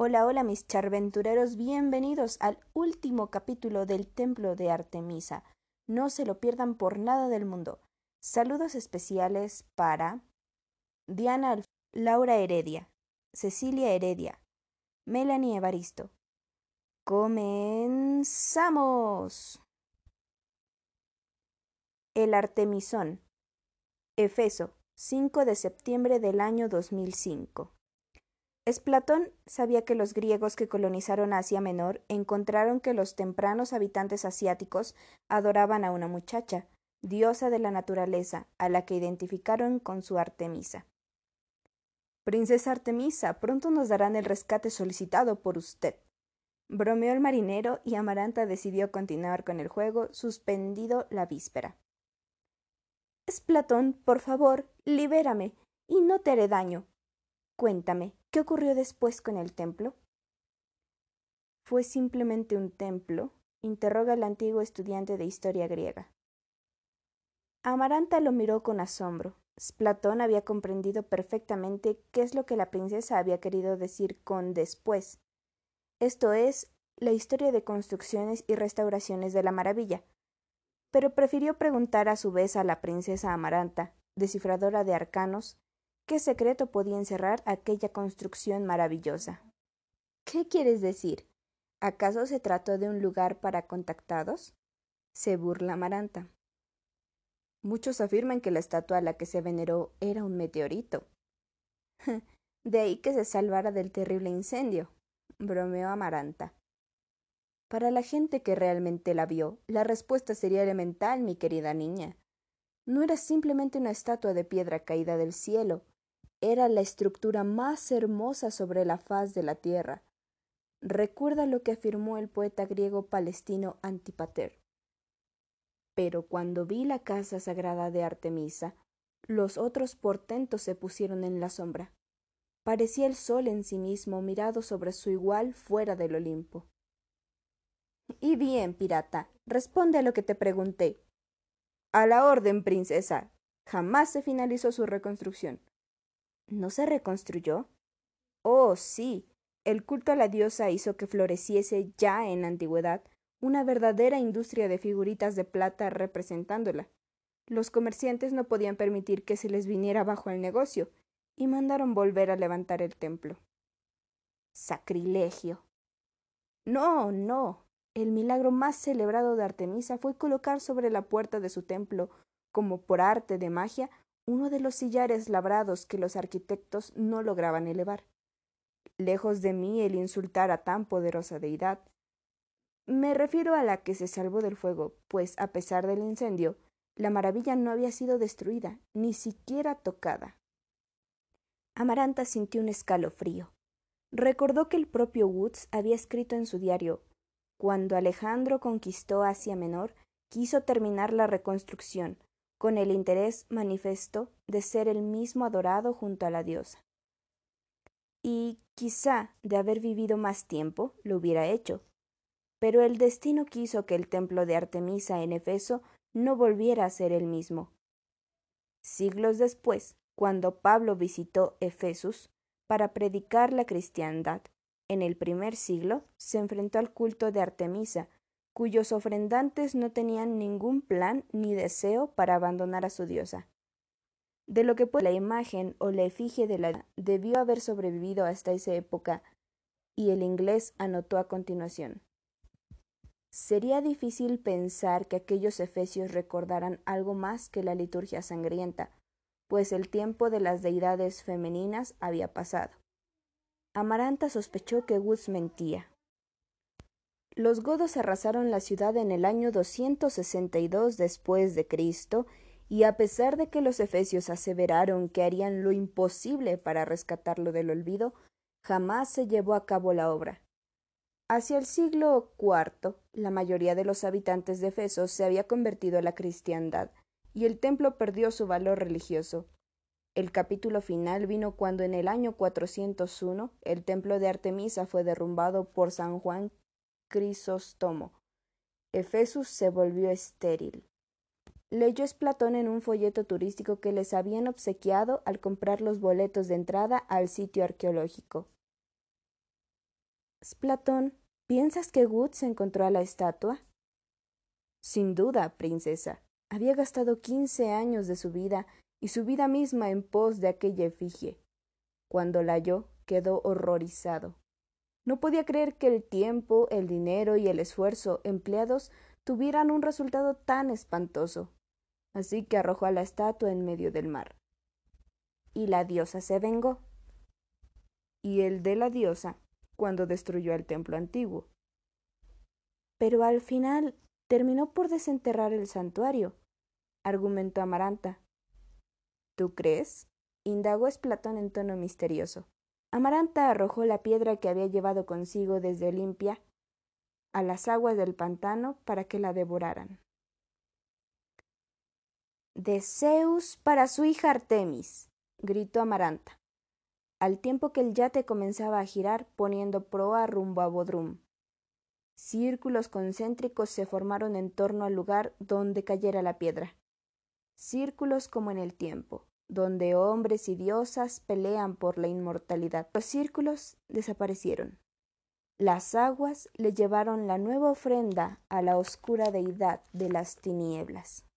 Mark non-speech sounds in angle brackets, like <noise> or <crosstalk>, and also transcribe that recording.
Hola, hola mis charventureros, bienvenidos al último capítulo del Templo de Artemisa. No se lo pierdan por nada del mundo. Saludos especiales para Diana Laura Heredia, Cecilia Heredia, Melanie Evaristo. ¡Comenzamos! El Artemisón. Efeso, 5 de septiembre del año 2005. Platón sabía que los griegos que colonizaron Asia Menor encontraron que los tempranos habitantes asiáticos adoraban a una muchacha, diosa de la naturaleza, a la que identificaron con su Artemisa. Princesa Artemisa, pronto nos darán el rescate solicitado por usted. Bromeó el marinero y Amaranta decidió continuar con el juego suspendido la víspera. Es Platón, por favor, libérame y no te haré daño. Cuéntame, ¿qué ocurrió después con el templo? ¿Fue simplemente un templo? interroga el antiguo estudiante de historia griega. Amaranta lo miró con asombro. Platón había comprendido perfectamente qué es lo que la princesa había querido decir con después. Esto es, la historia de construcciones y restauraciones de la maravilla. Pero prefirió preguntar a su vez a la princesa Amaranta, descifradora de arcanos, ¿Qué secreto podía encerrar aquella construcción maravillosa? ¿Qué quieres decir? ¿Acaso se trató de un lugar para contactados? Se burla Maranta. Muchos afirman que la estatua a la que se veneró era un meteorito. <laughs> De ahí que se salvara del terrible incendio, bromeó Amaranta. Para la gente que realmente la vio, la respuesta sería elemental, mi querida niña. No era simplemente una estatua de piedra caída del cielo, era la estructura más hermosa sobre la faz de la tierra. Recuerda lo que afirmó el poeta griego palestino Antipater. Pero cuando vi la casa sagrada de Artemisa, los otros portentos se pusieron en la sombra. Parecía el sol en sí mismo mirado sobre su igual fuera del Olimpo. Y bien, pirata, responde a lo que te pregunté. A la orden, princesa. Jamás se finalizó su reconstrucción. ¿No se reconstruyó? Oh, sí. El culto a la diosa hizo que floreciese ya en la antigüedad una verdadera industria de figuritas de plata representándola. Los comerciantes no podían permitir que se les viniera abajo el negocio, y mandaron volver a levantar el templo. Sacrilegio. No, no. El milagro más celebrado de Artemisa fue colocar sobre la puerta de su templo, como por arte de magia, uno de los sillares labrados que los arquitectos no lograban elevar. Lejos de mí el insultar a tan poderosa deidad. Me refiero a la que se salvó del fuego, pues a pesar del incendio, la maravilla no había sido destruida, ni siquiera tocada. Amaranta sintió un escalofrío. Recordó que el propio Woods había escrito en su diario Cuando Alejandro conquistó Asia Menor, quiso terminar la reconstrucción, con el interés manifiesto de ser el mismo adorado junto a la diosa. Y quizá de haber vivido más tiempo lo hubiera hecho, pero el destino quiso que el templo de Artemisa en Efeso no volviera a ser el mismo. Siglos después, cuando Pablo visitó Efesus para predicar la cristiandad, en el primer siglo se enfrentó al culto de Artemisa cuyos ofrendantes no tenían ningún plan ni deseo para abandonar a su diosa. De lo que puede la imagen o la efigie de la debió haber sobrevivido hasta esa época, y el inglés anotó a continuación. Sería difícil pensar que aquellos efesios recordaran algo más que la liturgia sangrienta, pues el tiempo de las deidades femeninas había pasado. Amaranta sospechó que Woods mentía. Los godos arrasaron la ciudad en el año 262 después de Cristo, y a pesar de que los efesios aseveraron que harían lo imposible para rescatarlo del olvido, jamás se llevó a cabo la obra. Hacia el siglo IV, la mayoría de los habitantes de Efeso se había convertido a la cristiandad, y el templo perdió su valor religioso. El capítulo final vino cuando en el año 401 el templo de Artemisa fue derrumbado por San Juan Crisóstomo. Efesus se volvió estéril. Leyó Platón en un folleto turístico que les habían obsequiado al comprar los boletos de entrada al sitio arqueológico. Splatón, ¿piensas que Woods encontró a la estatua? Sin duda, princesa. Había gastado quince años de su vida y su vida misma en pos de aquella efigie. Cuando la halló, quedó horrorizado. No podía creer que el tiempo, el dinero y el esfuerzo empleados tuvieran un resultado tan espantoso. Así que arrojó a la estatua en medio del mar. Y la diosa se vengó. Y el de la diosa, cuando destruyó el templo antiguo. Pero al final terminó por desenterrar el santuario, argumentó Amaranta. ¿Tú crees? indagó Esplatón en tono misterioso. Amaranta arrojó la piedra que había llevado consigo desde Olimpia a las aguas del pantano para que la devoraran. De Zeus para su hija Artemis, gritó Amaranta, al tiempo que el yate comenzaba a girar poniendo proa rumbo a Bodrum. Círculos concéntricos se formaron en torno al lugar donde cayera la piedra. Círculos como en el tiempo, donde hombres y diosas pelean por la inmortalidad. Los círculos desaparecieron. Las aguas le llevaron la nueva ofrenda a la oscura deidad de las tinieblas.